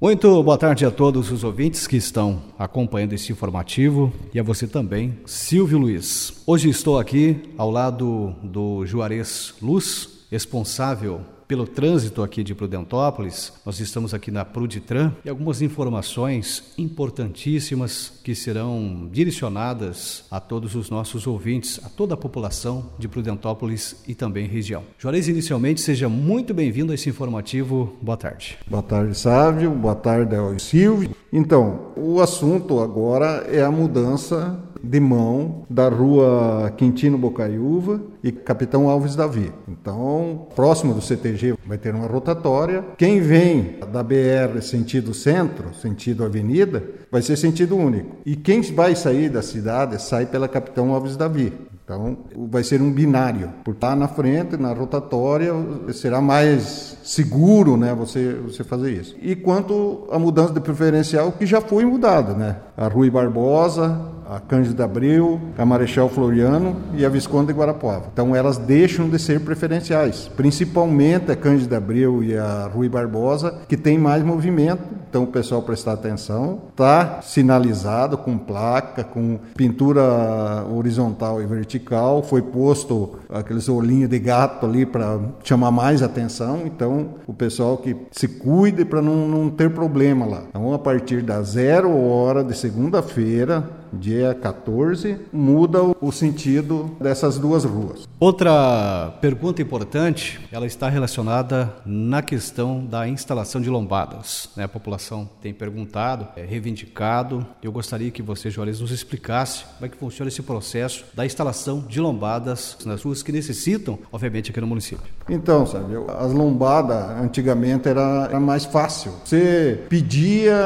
Muito boa tarde a todos os ouvintes que estão acompanhando esse informativo e a você também, Silvio Luiz. Hoje estou aqui ao lado do Juarez Luz, responsável pelo trânsito aqui de Prudentópolis. Nós estamos aqui na Pruditran e algumas informações importantíssimas que serão direcionadas a todos os nossos ouvintes, a toda a população de Prudentópolis e também região. Juarez, inicialmente, seja muito bem-vindo a esse informativo. Boa tarde. Boa tarde, Sávio. Boa tarde ao Silvio. Então, o assunto agora é a mudança de mão da rua Quintino Bocaiúva e Capitão Alves Davi. Então, próximo do CTG vai ter uma rotatória. Quem vem da BR sentido centro, sentido avenida, vai ser sentido único. E quem vai sair da cidade sai pela Capitão Alves Davi. Então, vai ser um binário. Por estar na frente, na rotatória, será mais seguro, né, você, você fazer isso. E quanto à mudança de preferencial, que já foi mudada, né? A Rui Barbosa, a Cândida Abreu, a Marechal Floriano e a Visconde de Guarapuava. Então elas deixam de ser preferenciais, principalmente a Cândida Abreu e a Rui Barbosa, que tem mais movimento, então o pessoal prestar atenção. Está sinalizado com placa, com pintura horizontal e vertical, foi posto aqueles olhinhos de gato ali para chamar mais atenção, então o pessoal que se cuide para não, não ter problema lá. Então a partir da zero hora de segunda-feira, dia 14, muda o sentido dessas duas ruas. Outra pergunta importante, ela está relacionada na questão da instalação de lombadas. Né? A população tem perguntado, é reivindicado. Eu gostaria que você, Juarez, nos explicasse como é que funciona esse processo da instalação de lombadas nas ruas que necessitam, obviamente, aqui no município. Então, sabe, as lombadas antigamente era, era mais fácil. Você pedia,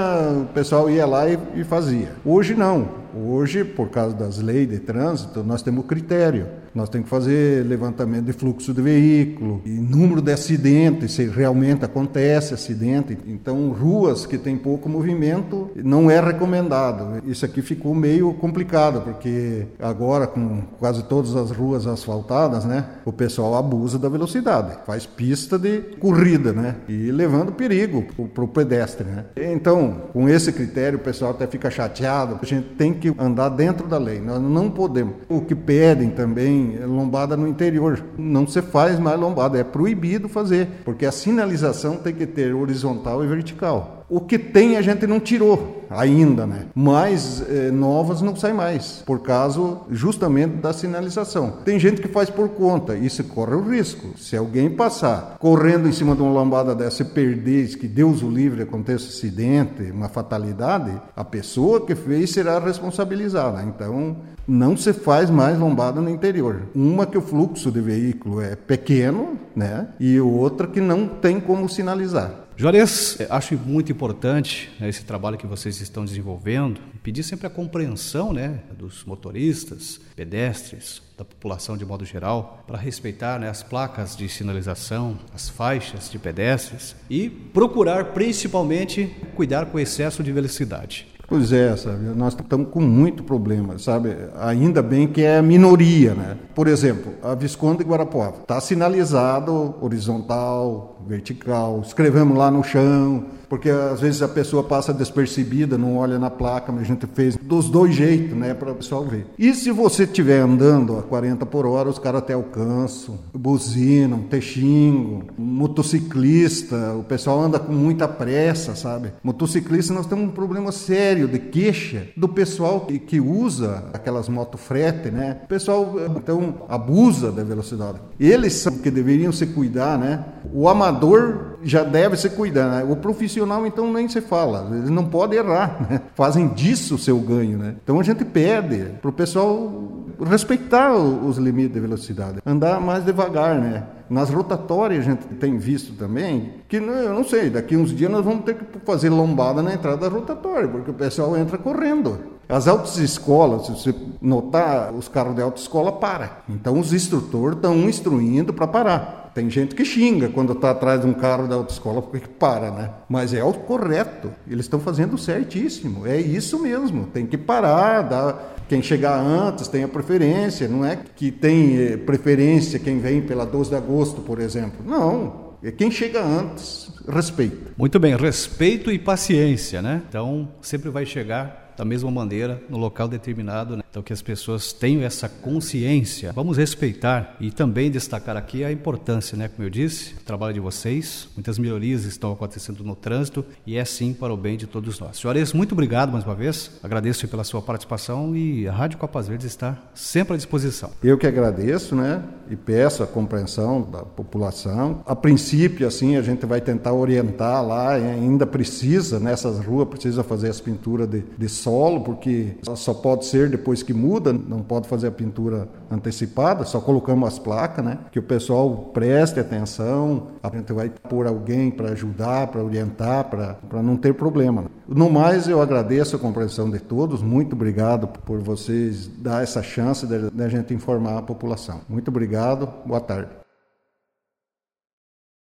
o pessoal ia lá e, e fazia. Hoje não. Hoje, por causa das leis de trânsito, nós temos critério. Nós temos que fazer levantamento de fluxo de veículo e número de acidentes, se realmente acontece acidente. Então, ruas que tem pouco movimento não é recomendado. Isso aqui ficou meio complicado, porque agora, com quase todas as ruas asfaltadas, né, o pessoal abusa da velocidade, faz pista de corrida, né, e levando perigo para o pedestre. Né. Então, com esse critério, o pessoal até fica chateado. A gente tem que andar dentro da lei, nós não podemos. O que pedem também lombada no interior. Não se faz mais lombada, é proibido fazer, porque a sinalização tem que ter horizontal e vertical. O que tem a gente não tirou ainda, né? Mas eh, novas não sai mais, por causa justamente da sinalização. Tem gente que faz por conta, isso corre o risco. Se alguém passar correndo em cima de uma lombada dessa e perder, que Deus o livre aconteça um acidente, uma fatalidade, a pessoa que fez será responsabilizada. Então, não se faz mais lombada no interior. Uma que o fluxo de veículo é pequeno, né? E outra que não tem como sinalizar. Juarez, é, acho muito importante né, esse trabalho que vocês estão desenvolvendo, pedir sempre a compreensão né, dos motoristas, pedestres, da população de modo geral, para respeitar né, as placas de sinalização, as faixas de pedestres e procurar principalmente cuidar com o excesso de velocidade. Pois é, sabe? Nós estamos com muito problema, sabe? Ainda bem que é minoria, né? Por exemplo, a Visconde de Guarapuava está sinalizado horizontal, vertical, escrevemos lá no chão, porque às vezes a pessoa passa despercebida, não olha na placa, mas a gente fez dos dois jeitos, né, para o pessoal ver. E se você estiver andando a 40 por hora, os caras até alcançam, buzinam, te xingam. Motociclista, o pessoal anda com muita pressa, sabe? Motociclista, nós temos um problema sério de queixa do pessoal que, que usa aquelas moto frete, né? O pessoal, então, abusa da velocidade. Eles são que deveriam se cuidar, né? O amador já deve se cuidar, né? O profissional, então, nem se fala. Eles não podem errar, né? Fazem disso o seu ganho, né? Então, a gente pede para o pessoal respeitar os limites de velocidade, andar mais devagar, né? Nas rotatórias a gente tem visto também que, eu não sei, daqui uns dias nós vamos ter que fazer lombada na entrada da rotatória, porque o pessoal entra correndo. As autoescolas, se você notar, os carros de autoescola param. Então os instrutores estão instruindo para parar. Tem gente que xinga quando está atrás de um carro da autoescola porque para, né? Mas é o correto. Eles estão fazendo certíssimo. É isso mesmo. Tem que parar, quem chegar antes tem a preferência. Não é que tem eh, preferência quem vem pela 12 de agosto, por exemplo. Não. Quem chega antes, respeita. Muito bem, respeito e paciência, né? Então, sempre vai chegar da mesma maneira no local determinado. Né? Então, que as pessoas tenham essa consciência. Vamos respeitar e também destacar aqui a importância, né? Como eu disse, do trabalho de vocês. Muitas melhorias estão acontecendo no trânsito e é sim para o bem de todos nós. Senhores, muito obrigado mais uma vez. Agradeço pela sua participação e a Rádio Copas Verdes está sempre à disposição. Eu que agradeço, né? E peço a compreensão da população. A princípio, assim, a gente vai tentar orientar lá, ainda precisa, nessas ruas, precisa fazer as pinturas de, de solo, porque só pode ser depois que muda, não pode fazer a pintura antecipada, só colocamos as placas, né? Que o pessoal preste atenção, a gente vai pôr alguém para ajudar, para orientar, para não ter problema. Né? No mais, eu agradeço a compreensão de todos, muito obrigado por vocês dar essa chance de, de a gente informar a população. Muito obrigado, boa tarde.